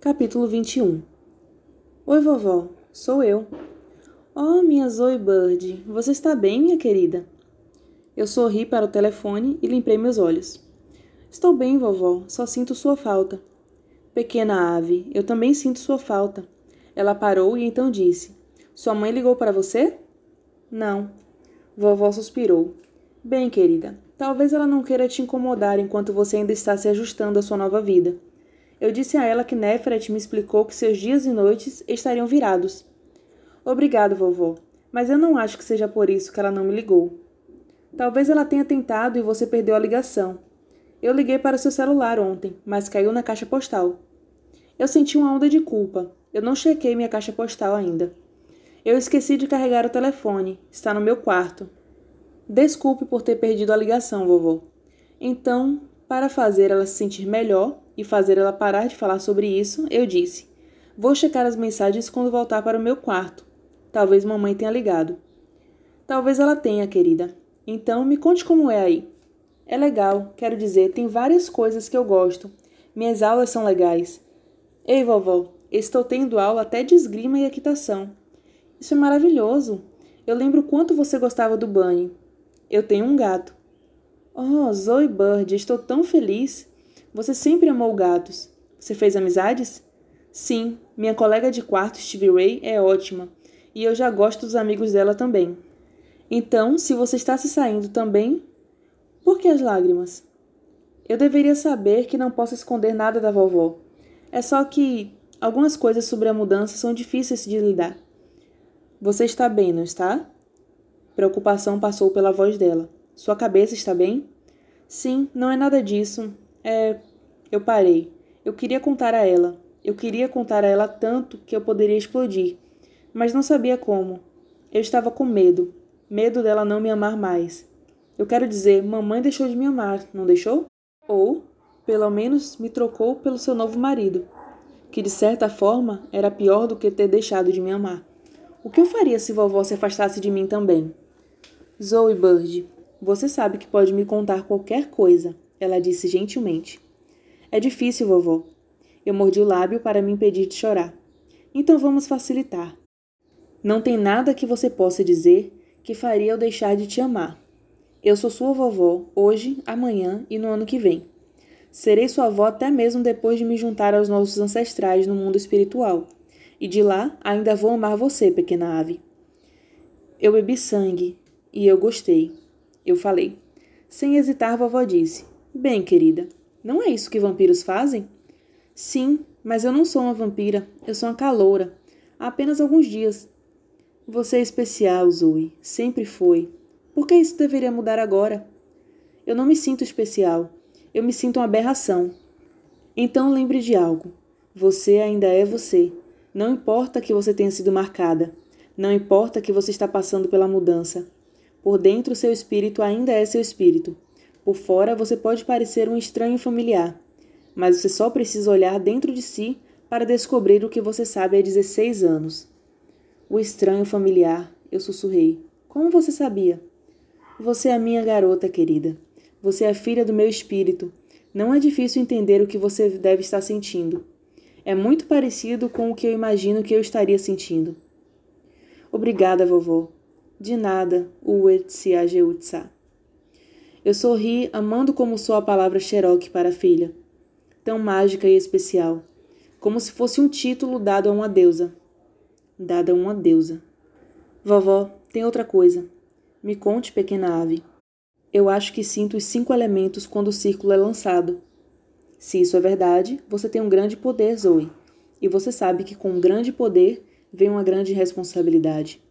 Capítulo 21 Oi, vovó, sou eu. Oh, minha Zoe Bird, você está bem, minha querida? Eu sorri para o telefone e limpei meus olhos. Estou bem, vovó, só sinto sua falta. Pequena ave, eu também sinto sua falta. Ela parou e então disse: Sua mãe ligou para você? Não. Vovó suspirou. Bem, querida, talvez ela não queira te incomodar enquanto você ainda está se ajustando à sua nova vida. Eu disse a ela que Nefret me explicou que seus dias e noites estariam virados. Obrigado, vovó, mas eu não acho que seja por isso que ela não me ligou. Talvez ela tenha tentado e você perdeu a ligação. Eu liguei para o seu celular ontem, mas caiu na caixa postal. Eu senti uma onda de culpa. Eu não chequei minha caixa postal ainda. Eu esqueci de carregar o telefone. Está no meu quarto. Desculpe por ter perdido a ligação, vovó. Então, para fazer ela se sentir melhor, e fazer ela parar de falar sobre isso, eu disse: Vou checar as mensagens quando voltar para o meu quarto. Talvez mamãe tenha ligado. Talvez ela tenha, querida. Então me conte como é aí. É legal, quero dizer, tem várias coisas que eu gosto. Minhas aulas são legais. Ei, vovó, estou tendo aula até de esgrima e equitação. Isso é maravilhoso. Eu lembro quanto você gostava do banho. Eu tenho um gato. Oh, Zoe Bird, estou tão feliz. Você sempre amou gatos. Você fez amizades? Sim, minha colega de quarto, Stevie Ray, é ótima. E eu já gosto dos amigos dela também. Então, se você está se saindo também, por que as lágrimas? Eu deveria saber que não posso esconder nada da vovó. É só que algumas coisas sobre a mudança são difíceis de lidar. Você está bem, não está? Preocupação passou pela voz dela. Sua cabeça está bem? Sim, não é nada disso. É. Eu parei. Eu queria contar a ela. Eu queria contar a ela tanto que eu poderia explodir. Mas não sabia como. Eu estava com medo. Medo dela não me amar mais. Eu quero dizer, mamãe deixou de me amar, não deixou? Ou, pelo menos, me trocou pelo seu novo marido, que de certa forma era pior do que ter deixado de me amar. O que eu faria se vovó se afastasse de mim também? Zoe Bird, você sabe que pode me contar qualquer coisa. Ela disse gentilmente. É difícil, vovó. Eu mordi o lábio para me impedir de chorar. Então vamos facilitar. Não tem nada que você possa dizer que faria eu deixar de te amar. Eu sou sua vovó hoje, amanhã e no ano que vem. Serei sua avó até mesmo depois de me juntar aos nossos ancestrais no mundo espiritual. E de lá ainda vou amar você, pequena ave. Eu bebi sangue e eu gostei. Eu falei. Sem hesitar, vovó disse: Bem, querida, não é isso que vampiros fazem? Sim, mas eu não sou uma vampira, eu sou uma caloura. Há apenas alguns dias. Você é especial, Zoe. Sempre foi. Por que isso deveria mudar agora? Eu não me sinto especial. Eu me sinto uma aberração. Então lembre de algo. Você ainda é você. Não importa que você tenha sido marcada. Não importa que você está passando pela mudança. Por dentro, seu espírito ainda é seu espírito. Por fora, você pode parecer um estranho familiar, mas você só precisa olhar dentro de si para descobrir o que você sabe há 16 anos. O estranho familiar, eu sussurrei. Como você sabia? Você é a minha garota querida. Você é a filha do meu espírito. Não é difícil entender o que você deve estar sentindo. É muito parecido com o que eu imagino que eu estaria sentindo. Obrigada, vovó. De nada, Uetsia eu sorri, amando como sou a palavra Cherokee para a filha. Tão mágica e especial. Como se fosse um título dado a uma deusa. Dada a uma deusa. Vovó, tem outra coisa. Me conte, pequena ave. Eu acho que sinto os cinco elementos quando o círculo é lançado. Se isso é verdade, você tem um grande poder, Zoe. E você sabe que com um grande poder vem uma grande responsabilidade.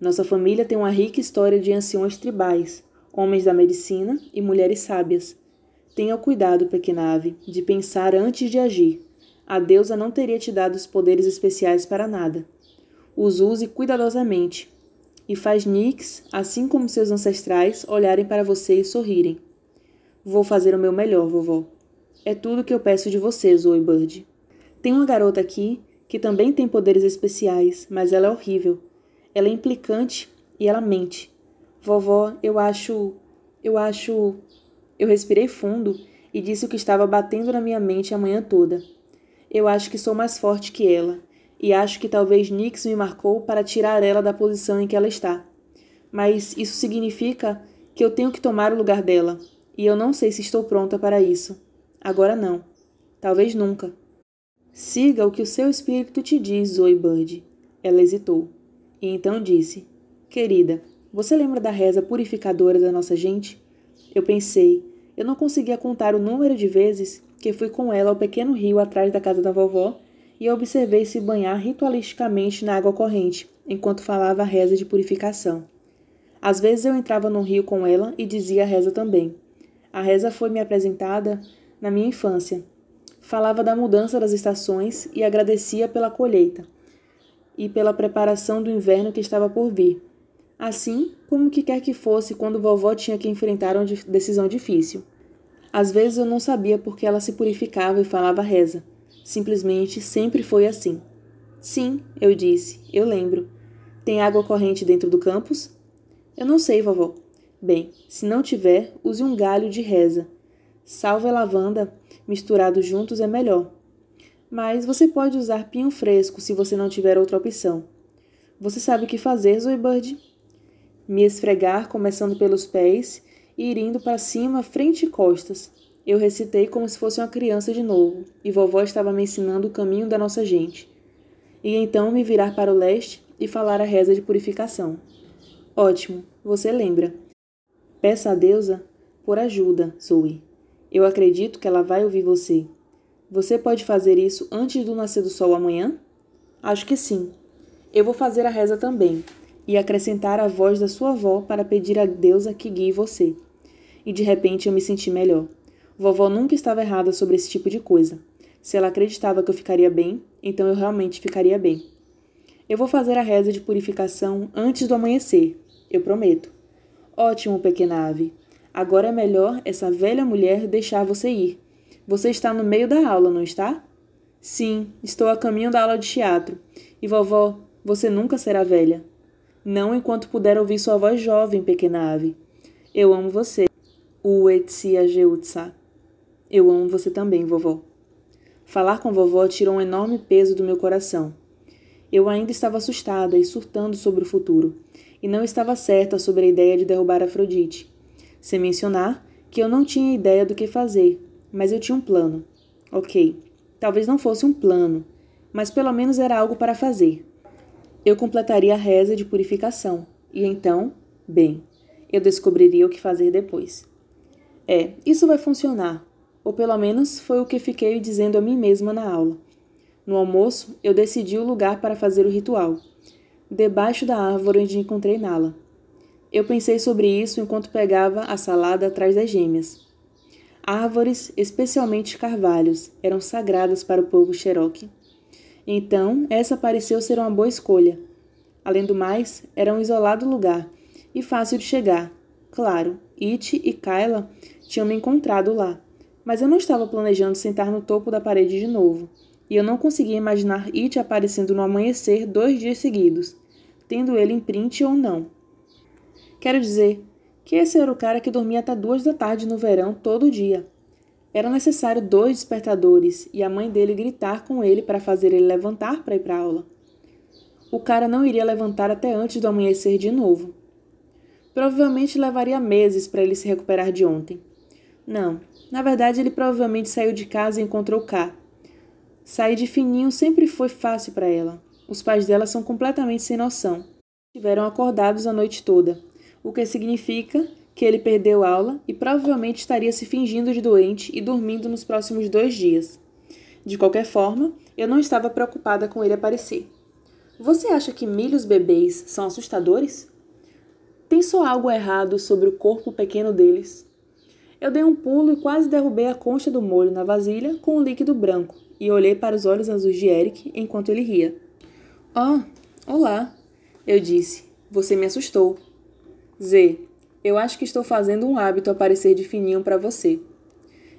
Nossa família tem uma rica história de anciões tribais, homens da medicina e mulheres sábias. Tenha cuidado, pequena ave, de pensar antes de agir. A deusa não teria te dado os poderes especiais para nada. Os use cuidadosamente. E faz Nix, assim como seus ancestrais, olharem para você e sorrirem. Vou fazer o meu melhor, vovó. É tudo que eu peço de você, Zoe Bird. Tem uma garota aqui que também tem poderes especiais, mas ela é horrível. Ela é implicante e ela mente. Vovó, eu acho. Eu acho. Eu respirei fundo e disse o que estava batendo na minha mente a manhã toda. Eu acho que sou mais forte que ela, e acho que talvez Nix me marcou para tirar ela da posição em que ela está. Mas isso significa que eu tenho que tomar o lugar dela, e eu não sei se estou pronta para isso. Agora não. Talvez nunca. Siga o que o seu espírito te diz, Zoe Bird. Ela hesitou. E então disse: Querida, você lembra da reza purificadora da nossa gente? Eu pensei. Eu não conseguia contar o número de vezes que fui com ela ao pequeno rio atrás da casa da vovó e observei se banhar ritualisticamente na água corrente, enquanto falava a reza de purificação. Às vezes eu entrava no rio com ela e dizia a reza também. A reza foi me apresentada na minha infância. Falava da mudança das estações e agradecia pela colheita e pela preparação do inverno que estava por vir. Assim como que quer que fosse quando vovó tinha que enfrentar uma decisão difícil. Às vezes eu não sabia por que ela se purificava e falava reza. Simplesmente sempre foi assim. Sim, eu disse, eu lembro. Tem água corrente dentro do campus? Eu não sei, vovó. Bem, se não tiver, use um galho de reza. Salva e lavanda misturados juntos é melhor. Mas você pode usar pinho fresco se você não tiver outra opção. Você sabe o que fazer, Zoebird? Me esfregar, começando pelos pés e ir indo para cima, frente e costas. Eu recitei como se fosse uma criança de novo, e vovó estava me ensinando o caminho da nossa gente. E então me virar para o leste e falar a reza de purificação. Ótimo, você lembra. Peça a deusa por ajuda, Zoe. Eu acredito que ela vai ouvir você. Você pode fazer isso antes do nascer do sol amanhã? Acho que sim. Eu vou fazer a reza também e acrescentar a voz da sua avó para pedir a deusa que guie você. E de repente eu me senti melhor. Vovó nunca estava errada sobre esse tipo de coisa. Se ela acreditava que eu ficaria bem, então eu realmente ficaria bem. Eu vou fazer a reza de purificação antes do amanhecer, eu prometo. Ótimo, pequena ave. Agora é melhor essa velha mulher deixar você ir. Você está no meio da aula, não está? Sim, estou a caminho da aula de teatro. E vovó, você nunca será velha. Não enquanto puder ouvir sua voz jovem, pequena ave. Eu amo você. Uetsia Geutsa. Eu amo você também, vovó. Falar com vovó tirou um enorme peso do meu coração. Eu ainda estava assustada e surtando sobre o futuro, e não estava certa sobre a ideia de derrubar Afrodite sem mencionar que eu não tinha ideia do que fazer, mas eu tinha um plano. Ok, talvez não fosse um plano, mas pelo menos era algo para fazer. Eu completaria a reza de purificação, e então, bem, eu descobriria o que fazer depois. É, isso vai funcionar, ou pelo menos foi o que fiquei dizendo a mim mesma na aula. No almoço, eu decidi o lugar para fazer o ritual, debaixo da árvore onde encontrei Nala. Eu pensei sobre isso enquanto pegava a salada atrás das gêmeas. Árvores, especialmente carvalhos, eram sagradas para o povo Cherokee. Então, essa pareceu ser uma boa escolha. Além do mais, era um isolado lugar e fácil de chegar. Claro, It e Kyla tinham me encontrado lá, mas eu não estava planejando sentar no topo da parede de novo, e eu não conseguia imaginar It aparecendo no amanhecer dois dias seguidos, tendo ele em print ou não. Quero dizer que esse era o cara que dormia até duas da tarde no verão todo dia. Era necessário dois despertadores e a mãe dele gritar com ele para fazer ele levantar para ir para aula. O cara não iria levantar até antes do amanhecer de novo. Provavelmente levaria meses para ele se recuperar de ontem. Não, na verdade ele provavelmente saiu de casa e encontrou K. Sair de fininho sempre foi fácil para ela. Os pais dela são completamente sem noção. Estiveram acordados a noite toda o que significa que ele perdeu aula e provavelmente estaria se fingindo de doente e dormindo nos próximos dois dias. De qualquer forma, eu não estava preocupada com ele aparecer. Você acha que milhos bebês são assustadores? Pensou algo errado sobre o corpo pequeno deles? Eu dei um pulo e quase derrubei a concha do molho na vasilha com o líquido branco e olhei para os olhos azuis de Eric enquanto ele ria. Oh, olá, eu disse. Você me assustou. Z, eu acho que estou fazendo um hábito aparecer de fininho para você.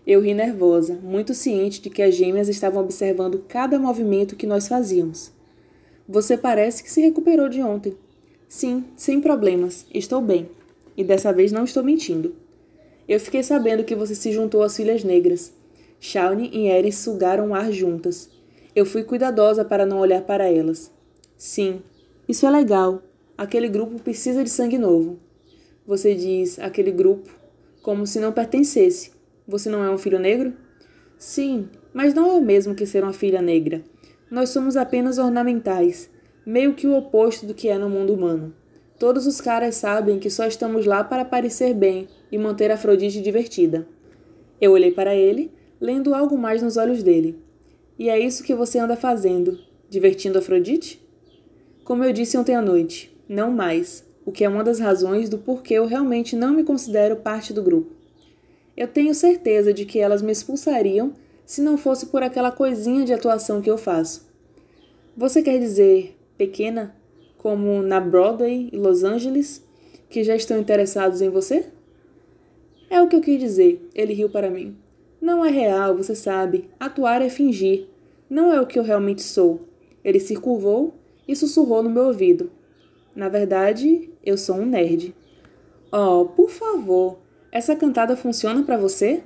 Eu ri nervosa, muito ciente de que as gêmeas estavam observando cada movimento que nós fazíamos. Você parece que se recuperou de ontem. Sim, sem problemas, estou bem. E dessa vez não estou mentindo. Eu fiquei sabendo que você se juntou às filhas negras. Shawnee e Eris sugaram ar juntas. Eu fui cuidadosa para não olhar para elas. Sim, isso é legal. Aquele grupo precisa de sangue novo. Você diz aquele grupo como se não pertencesse. Você não é um filho negro? Sim, mas não é o mesmo que ser uma filha negra. Nós somos apenas ornamentais, meio que o oposto do que é no mundo humano. Todos os caras sabem que só estamos lá para parecer bem e manter Afrodite divertida. Eu olhei para ele, lendo algo mais nos olhos dele. E é isso que você anda fazendo, divertindo Afrodite? Como eu disse ontem à noite, não mais, o que é uma das razões do porquê eu realmente não me considero parte do grupo. Eu tenho certeza de que elas me expulsariam se não fosse por aquela coisinha de atuação que eu faço. Você quer dizer pequena, como na Broadway e Los Angeles, que já estão interessados em você? É o que eu quis dizer, ele riu para mim. Não é real, você sabe. Atuar é fingir. Não é o que eu realmente sou. Ele se curvou e sussurrou no meu ouvido. Na verdade, eu sou um nerd. Oh, por favor, essa cantada funciona para você?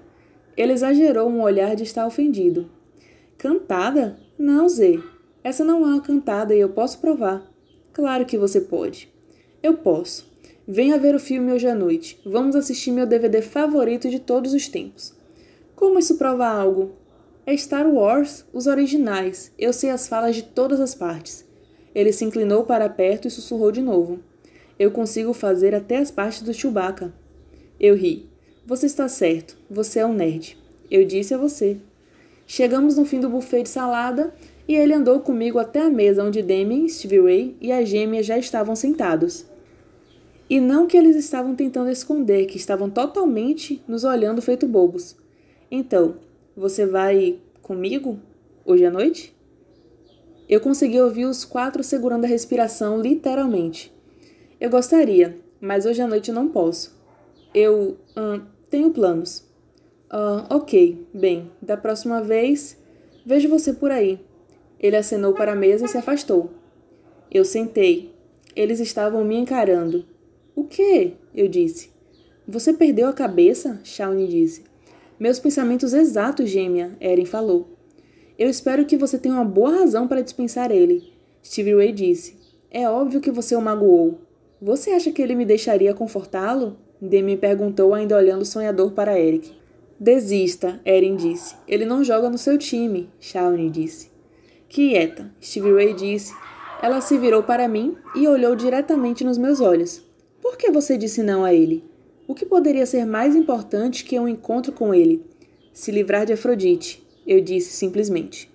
Ele exagerou um olhar de estar ofendido. Cantada? Não, Zê. Essa não é uma cantada e eu posso provar. Claro que você pode. Eu posso. Venha ver o filme hoje à noite. Vamos assistir meu DVD favorito de todos os tempos. Como isso prova algo? É Star Wars, os originais. Eu sei as falas de todas as partes. Ele se inclinou para perto e sussurrou de novo. Eu consigo fazer até as partes do Chewbacca. Eu ri. Você está certo. Você é um nerd. Eu disse a você. Chegamos no fim do buffet de salada e ele andou comigo até a mesa onde Demi, Stevie Ray e a gêmea já estavam sentados. E não que eles estavam tentando esconder que estavam totalmente nos olhando feito bobos. Então, você vai comigo hoje à noite? Eu consegui ouvir os quatro segurando a respiração literalmente. Eu gostaria, mas hoje à noite não posso. Eu uh, tenho planos. Uh, ok, bem, da próxima vez vejo você por aí. Ele acenou para a mesa e se afastou. Eu sentei. Eles estavam me encarando. O que? Eu disse. Você perdeu a cabeça? Shawnee disse. Meus pensamentos exatos, gêmea, Eren falou. Eu espero que você tenha uma boa razão para dispensar ele. Stevie Ray disse. É óbvio que você o magoou. Você acha que ele me deixaria confortá-lo? Demi perguntou, ainda olhando sonhador para Eric. Desista, Eren disse. Ele não joga no seu time, Shawnee disse. Quieta, Stevie Ray disse. Ela se virou para mim e olhou diretamente nos meus olhos. Por que você disse não a ele? O que poderia ser mais importante que um encontro com ele? Se livrar de Afrodite, eu disse simplesmente.